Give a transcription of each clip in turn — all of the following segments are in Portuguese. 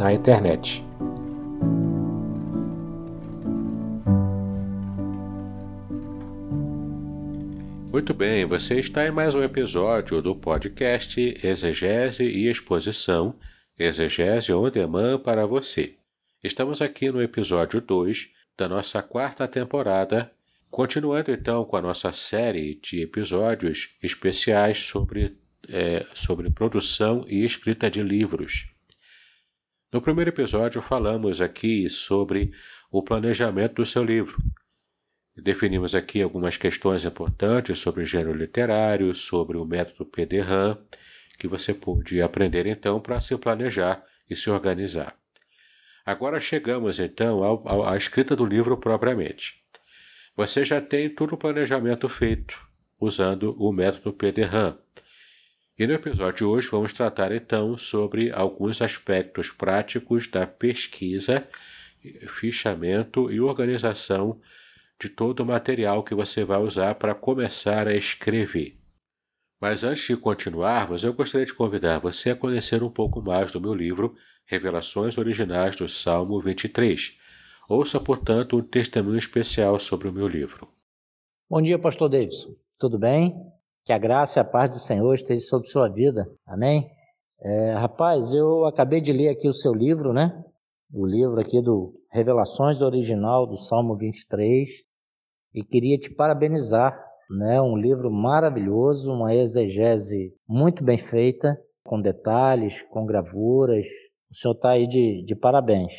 na internet. Muito bem, você está em mais um episódio do podcast Exegese e Exposição, Exegese on Demand para você. Estamos aqui no episódio 2 da nossa quarta temporada, continuando então com a nossa série de episódios especiais sobre, é, sobre produção e escrita de livros. No primeiro episódio, falamos aqui sobre o planejamento do seu livro. Definimos aqui algumas questões importantes sobre gênero literário, sobre o método PDRAM, que você pode aprender então para se planejar e se organizar. Agora chegamos então à escrita do livro propriamente. Você já tem todo o planejamento feito usando o método PDRAM. E no episódio de hoje vamos tratar então sobre alguns aspectos práticos da pesquisa, fichamento e organização de todo o material que você vai usar para começar a escrever. Mas antes de continuarmos, eu gostaria de convidar você a conhecer um pouco mais do meu livro Revelações Originais do Salmo 23. Ouça, portanto, um testemunho especial sobre o meu livro. Bom dia, Pastor Davidson. Tudo bem? Que a graça e a paz do Senhor esteja sobre sua vida. Amém? É, rapaz, eu acabei de ler aqui o seu livro, né? O livro aqui do Revelações Original do Salmo 23 e queria te parabenizar, né? Um livro maravilhoso, uma exegese muito bem feita, com detalhes, com gravuras. O senhor está aí de, de parabéns.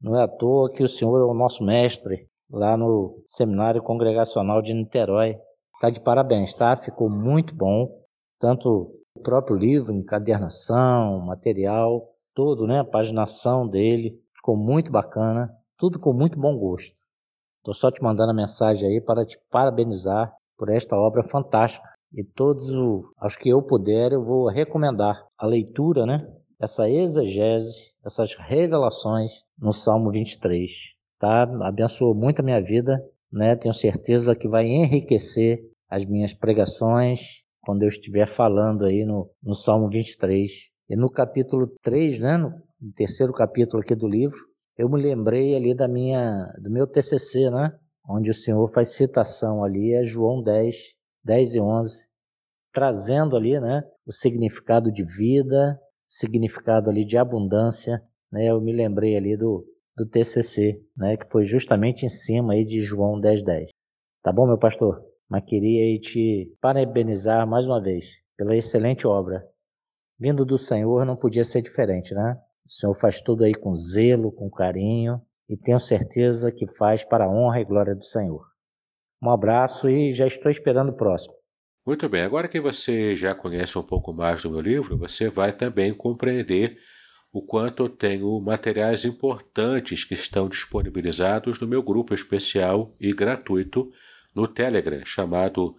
Não é à toa que o senhor é o nosso mestre lá no Seminário Congregacional de Niterói. Está de parabéns, tá? Ficou muito bom. Tanto o próprio livro, encadernação, material, todo, né? A paginação dele. Ficou muito bacana. Tudo com muito bom gosto. Estou só te mandando a mensagem aí para te parabenizar por esta obra fantástica. E todos os que eu puder, eu vou recomendar a leitura, né? Essa exegese, essas revelações no Salmo 23. Tá? Abençoou muito a minha vida, né? Tenho certeza que vai enriquecer as minhas pregações quando eu estiver falando aí no, no Salmo 23. E no capítulo 3, né, no terceiro capítulo aqui do livro, eu me lembrei ali da minha, do meu TCC, né, onde o Senhor faz citação ali a João 10, 10 e 11, trazendo ali, né, o significado de vida, significado ali de abundância, né, eu me lembrei ali do, do TCC, né, que foi justamente em cima aí de João 10, 10. Tá bom, meu pastor? Mas queria te parabenizar mais uma vez pela excelente obra. Vindo do Senhor não podia ser diferente, né? O Senhor faz tudo aí com zelo, com carinho e tenho certeza que faz para a honra e glória do Senhor. Um abraço e já estou esperando o próximo. Muito bem, agora que você já conhece um pouco mais do meu livro, você vai também compreender o quanto eu tenho materiais importantes que estão disponibilizados no meu grupo especial e gratuito no Telegram, chamado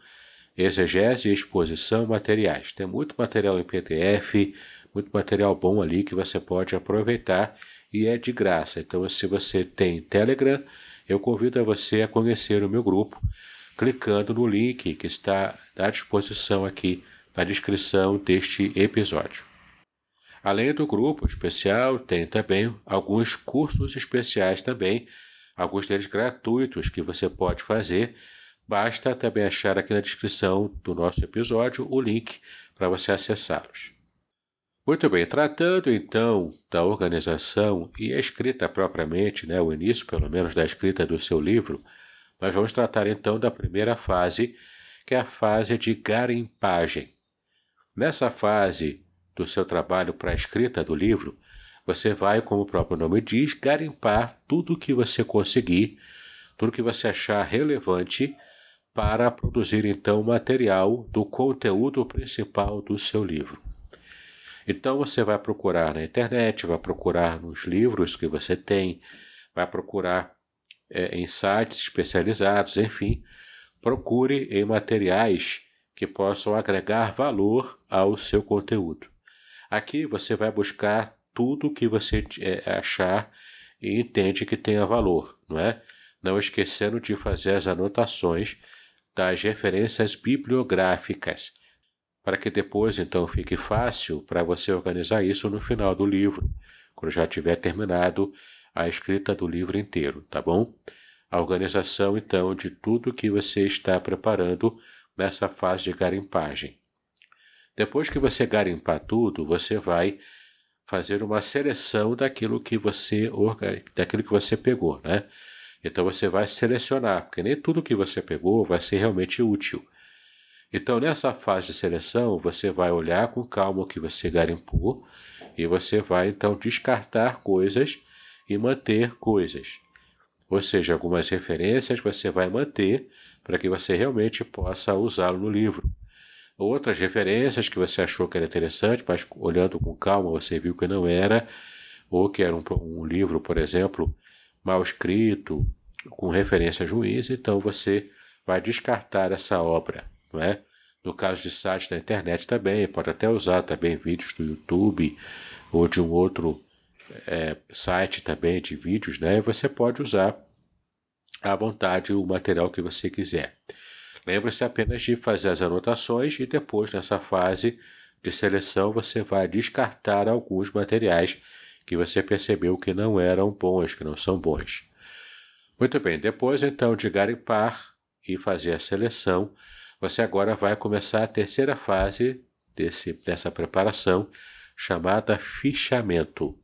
Exegese e Exposição Materiais. Tem muito material em PDF, muito material bom ali que você pode aproveitar e é de graça. Então, se você tem Telegram, eu convido a você a conhecer o meu grupo clicando no link que está à disposição aqui na descrição deste episódio. Além do grupo especial, tem também alguns cursos especiais também, alguns deles gratuitos que você pode fazer Basta também achar aqui na descrição do nosso episódio o link para você acessá-los. Muito bem, tratando então da organização e a escrita propriamente, né, o início pelo menos da escrita do seu livro, nós vamos tratar então da primeira fase, que é a fase de garimpagem. Nessa fase do seu trabalho para a escrita do livro, você vai, como o próprio nome diz, garimpar tudo o que você conseguir, tudo que você achar relevante para produzir então o material do conteúdo principal do seu livro. Então você vai procurar na internet, vai procurar nos livros que você tem, vai procurar é, em sites especializados, enfim, procure em materiais que possam agregar valor ao seu conteúdo. Aqui você vai buscar tudo que você é, achar e entende que tenha valor, não é? Não esquecendo de fazer as anotações das referências bibliográficas para que depois então fique fácil para você organizar isso no final do livro, quando já tiver terminado a escrita do livro inteiro, tá bom? A organização então de tudo que você está preparando nessa fase de garimpagem. Depois que você garimpar tudo, você vai fazer uma seleção daquilo que você daquilo que você pegou, né? Então você vai selecionar, porque nem tudo que você pegou vai ser realmente útil. Então, nessa fase de seleção, você vai olhar com calma o que você garimpou e você vai então descartar coisas e manter coisas. Ou seja, algumas referências você vai manter para que você realmente possa usá-lo no livro. Outras referências que você achou que era interessante, mas olhando com calma você viu que não era, ou que era um, um livro, por exemplo, mal escrito, com referências ruins, então você vai descartar essa obra não é? No caso de sites da internet também, pode até usar também vídeos do YouTube ou de um outro é, site também de vídeos, né? Você pode usar à vontade o material que você quiser. Lembre-se apenas de fazer as anotações e depois, nessa fase de seleção, você vai descartar alguns materiais que você percebeu que não eram bons, que não são bons. Muito bem, depois então de garimpar e fazer a seleção, você agora vai começar a terceira fase desse, dessa preparação, chamada fichamento.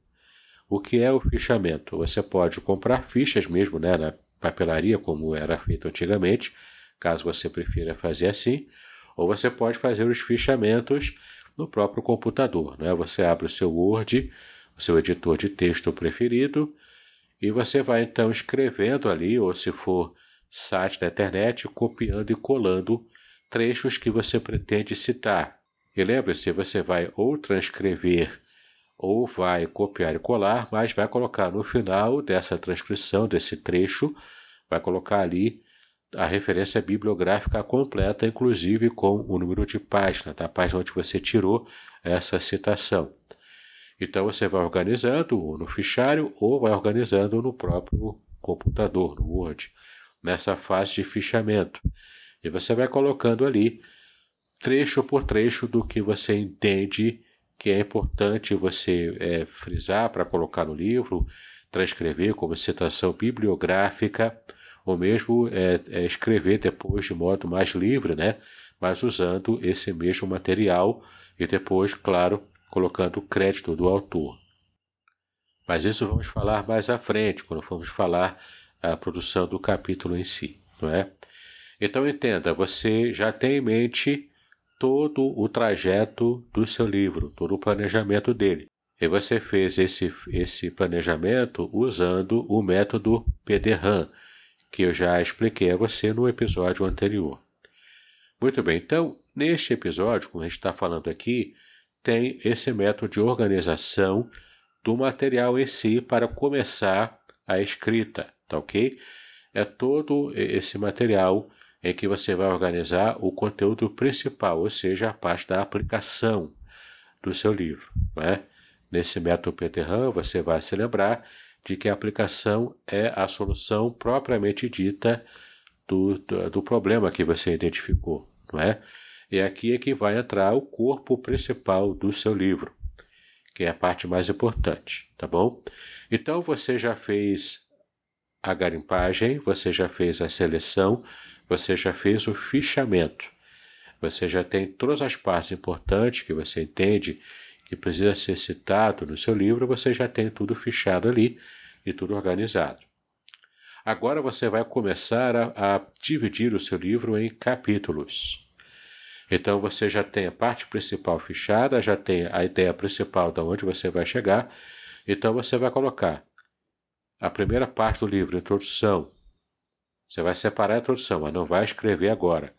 O que é o fichamento? Você pode comprar fichas mesmo né, na papelaria, como era feito antigamente, caso você prefira fazer assim, ou você pode fazer os fichamentos no próprio computador. Né? Você abre o seu Word, seu editor de texto preferido, e você vai então escrevendo ali, ou se for site da internet, copiando e colando trechos que você pretende citar. E lembre-se, você vai ou transcrever ou vai copiar e colar, mas vai colocar no final dessa transcrição, desse trecho, vai colocar ali a referência bibliográfica completa, inclusive com o número de página, da página onde você tirou essa citação. Então você vai organizando no fichário ou vai organizando no próprio computador, no Word, nessa fase de fichamento. E você vai colocando ali, trecho por trecho, do que você entende que é importante você é, frisar para colocar no livro, transcrever como citação bibliográfica, ou mesmo é, é, escrever depois de modo mais livre, né? mas usando esse mesmo material e depois, claro, colocando o crédito do autor. Mas isso vamos falar mais à frente, quando formos falar a produção do capítulo em si, não é? Então entenda, você já tem em mente todo o trajeto do seu livro, todo o planejamento dele. E você fez esse, esse planejamento usando o método PDRAM, que eu já expliquei a você no episódio anterior. Muito bem, então, neste episódio, como a gente está falando aqui, tem esse método de organização do material em si para começar a escrita, tá ok? É todo esse material em que você vai organizar o conteúdo principal, ou seja, a parte da aplicação do seu livro. Né? Nesse método PTRAM, você vai se lembrar de que a aplicação é a solução propriamente dita do, do, do problema que você identificou. Não é? E aqui é que vai entrar o corpo principal do seu livro, que é a parte mais importante, tá bom? Então você já fez a garimpagem, você já fez a seleção, você já fez o fichamento. Você já tem todas as partes importantes que você entende que precisa ser citado no seu livro, você já tem tudo fichado ali e tudo organizado. Agora você vai começar a, a dividir o seu livro em capítulos. Então você já tem a parte principal fichada, já tem a ideia principal de onde você vai chegar. Então você vai colocar a primeira parte do livro, introdução. Você vai separar a introdução, mas não vai escrever agora.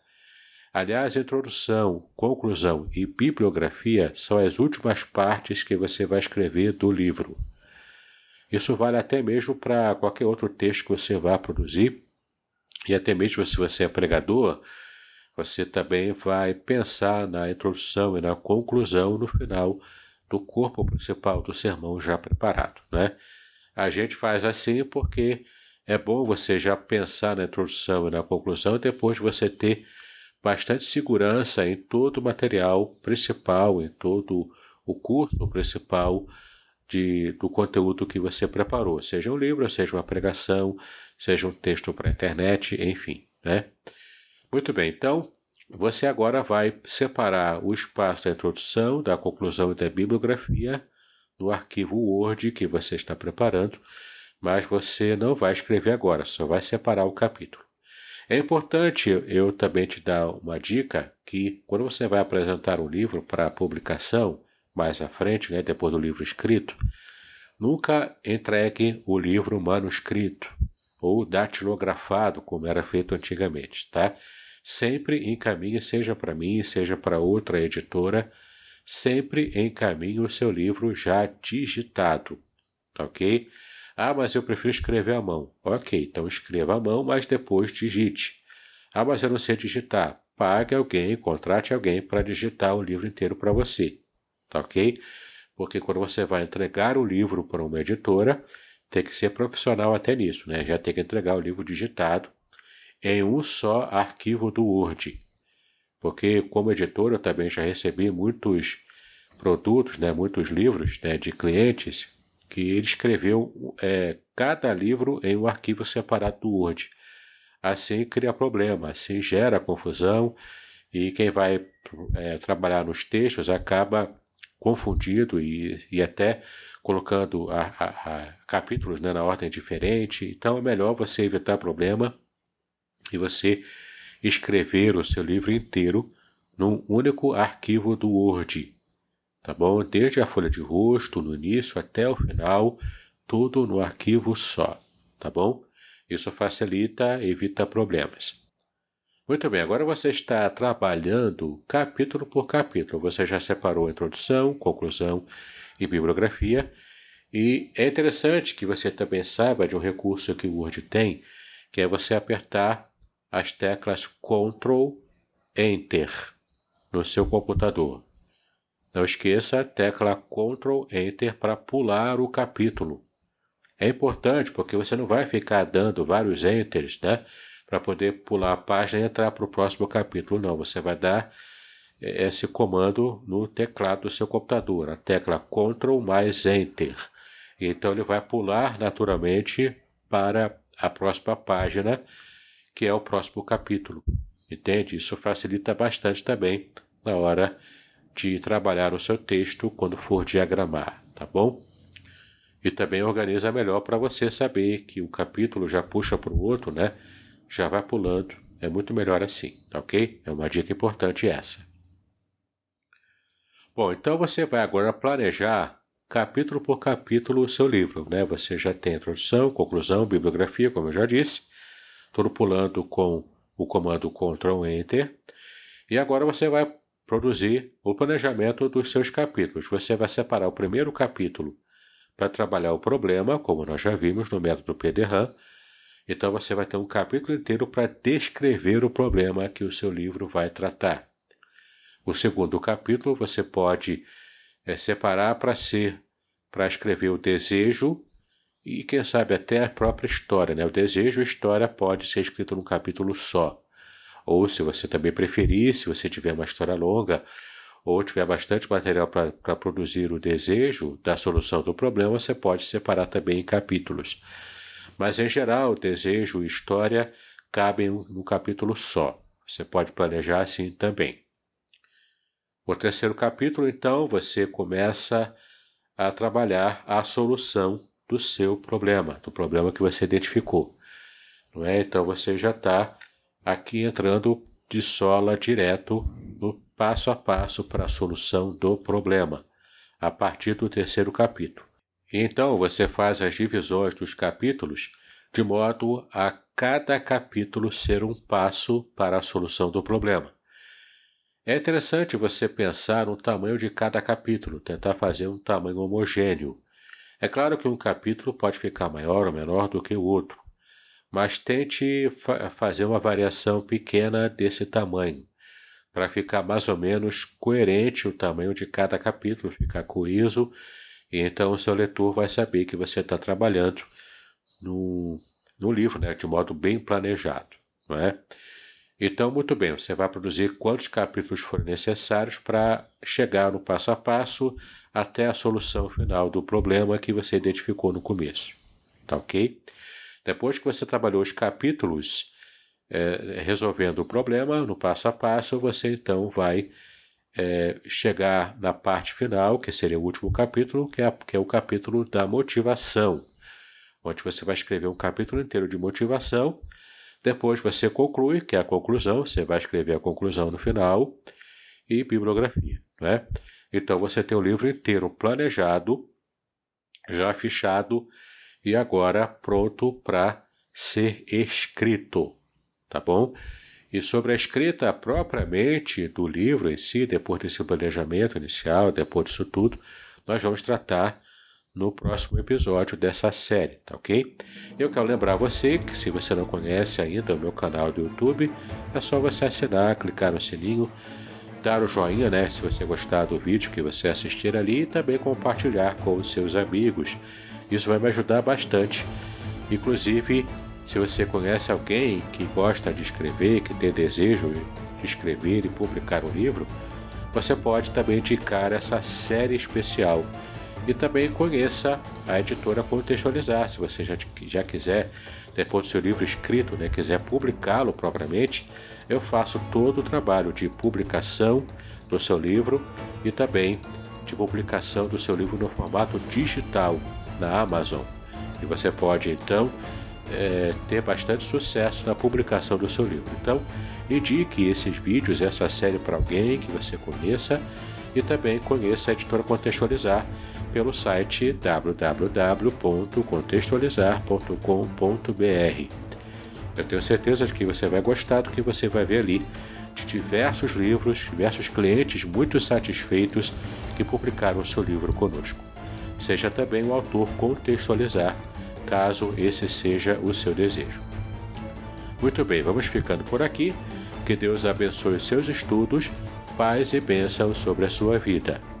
Aliás, introdução, conclusão e bibliografia são as últimas partes que você vai escrever do livro. Isso vale até mesmo para qualquer outro texto que você vá produzir, e até mesmo se você é pregador, você também vai pensar na introdução e na conclusão no final do corpo principal do sermão já preparado. Né? A gente faz assim porque é bom você já pensar na introdução e na conclusão depois você ter bastante segurança em todo o material principal, em todo o curso principal de, do conteúdo que você preparou, seja um livro, seja uma pregação, seja um texto para a internet, enfim. Né? Muito bem, então você agora vai separar o espaço da introdução, da conclusão e da bibliografia no arquivo Word que você está preparando, mas você não vai escrever agora, só vai separar o capítulo. É importante eu também te dar uma dica que quando você vai apresentar um livro para publicação, mais à frente, né, depois do livro escrito, nunca entregue o livro manuscrito ou datilografado, como era feito antigamente, tá? Sempre encaminhe, seja para mim, seja para outra editora, sempre encaminhe o seu livro já digitado, tá ok? Ah, mas eu prefiro escrever à mão. Ok, então escreva à mão, mas depois digite. Ah, mas eu não sei digitar. Pague alguém, contrate alguém para digitar o livro inteiro para você. Tá ok? Porque quando você vai entregar o livro para uma editora, tem que ser profissional até nisso, né? Já tem que entregar o livro digitado em um só arquivo do Word. Porque como editor eu também já recebi muitos produtos, né, muitos livros né, de clientes que ele escreveu é, cada livro em um arquivo separado do Word. Assim cria problema, assim gera confusão e quem vai é, trabalhar nos textos acaba confundido e, e até colocando a, a, a capítulos né, na ordem diferente. Então é melhor você evitar problema e você escrever o seu livro inteiro num único arquivo do Word tá bom? Desde a folha de rosto, no início até o final, tudo no arquivo só, tá bom? Isso facilita, evita problemas. Muito bem, agora você está trabalhando capítulo por capítulo. Você já separou a introdução, conclusão e bibliografia. E é interessante que você também saiba de um recurso que o Word tem, que é você apertar as teclas Ctrl Enter no seu computador. Não esqueça a tecla Ctrl Enter para pular o capítulo. É importante porque você não vai ficar dando vários enters, né? Para poder pular a página e entrar para o próximo capítulo. Não, você vai dar é, esse comando no teclado do seu computador, a tecla Ctrl mais Enter. Então ele vai pular naturalmente para a próxima página, que é o próximo capítulo. Entende? Isso facilita bastante também na hora de trabalhar o seu texto quando for diagramar, tá bom? E também organiza melhor para você saber que o capítulo já puxa para o outro, né? Já vai pulando. É muito melhor assim, tá ok? É uma dica importante essa. Bom, então você vai agora planejar capítulo por capítulo o seu livro, né? Você já tem introdução, conclusão, bibliografia, como eu já disse, tudo pulando com o comando Ctrl Enter. E agora você vai produzir o planejamento dos seus capítulos. Você vai separar o primeiro capítulo para trabalhar o problema, como nós já vimos no método PDRAM. Então você vai ter um capítulo inteiro para descrever o problema que o seu livro vai tratar. O segundo capítulo você pode é, separar para ser para escrever o desejo e quem sabe até a própria história, né? O desejo a história pode ser escrito num capítulo só. Ou se você também preferir, se você tiver uma história longa ou tiver bastante material para produzir o desejo da solução do problema, você pode separar também em capítulos. Mas em geral, desejo e história cabem num capítulo só. Você pode planejar assim também. O terceiro capítulo, então, você começa a trabalhar a solução do seu problema, do problema que você identificou. Não é? Então você já está aqui entrando de sola direto no passo a passo para a solução do problema, a partir do terceiro capítulo. Então você faz as divisões dos capítulos de modo a cada capítulo ser um passo para a solução do problema. É interessante você pensar no tamanho de cada capítulo, tentar fazer um tamanho homogêneo. É claro que um capítulo pode ficar maior ou menor do que o outro, mas tente fa fazer uma variação pequena desse tamanho, para ficar mais ou menos coerente o tamanho de cada capítulo, ficar coeso, e então o seu leitor vai saber que você está trabalhando no, no livro, né, de modo bem planejado. Não é? Então, muito bem, você vai produzir quantos capítulos forem necessários para chegar no passo a passo até a solução final do problema que você identificou no começo. Tá ok? Depois que você trabalhou os capítulos é, resolvendo o problema no passo a passo, você então vai é, chegar na parte final, que seria o último capítulo, que é, que é o capítulo da motivação, onde você vai escrever um capítulo inteiro de motivação depois você conclui, que é a conclusão, você vai escrever a conclusão no final e bibliografia. Né? Então você tem o livro inteiro planejado, já fichado e agora pronto para ser escrito. Tá bom? E sobre a escrita propriamente do livro em si, depois desse planejamento inicial, depois disso tudo, nós vamos tratar no próximo episódio dessa série, tá ok? Eu quero lembrar você que se você não conhece ainda o meu canal do YouTube, é só você assinar, clicar no sininho, dar o joinha, né, se você gostar do vídeo que você assistir ali e também compartilhar com os seus amigos. Isso vai me ajudar bastante. Inclusive, se você conhece alguém que gosta de escrever, que tem desejo de escrever e publicar um livro, você pode também indicar essa série especial e também conheça a editora Contextualizar, se você já, já quiser, depois do seu livro escrito, né, quiser publicá-lo propriamente, eu faço todo o trabalho de publicação do seu livro e também de publicação do seu livro no formato digital na Amazon. E você pode então é, ter bastante sucesso na publicação do seu livro. Então, indique esses vídeos, essa série para alguém que você conheça e também conheça a editora Contextualizar pelo site www.contextualizar.com.br. Eu tenho certeza de que você vai gostar do que você vai ver ali, de diversos livros, diversos clientes muito satisfeitos que publicaram o seu livro conosco. Seja também o autor contextualizar, caso esse seja o seu desejo. Muito bem, vamos ficando por aqui. Que Deus abençoe seus estudos, paz e bênção sobre a sua vida.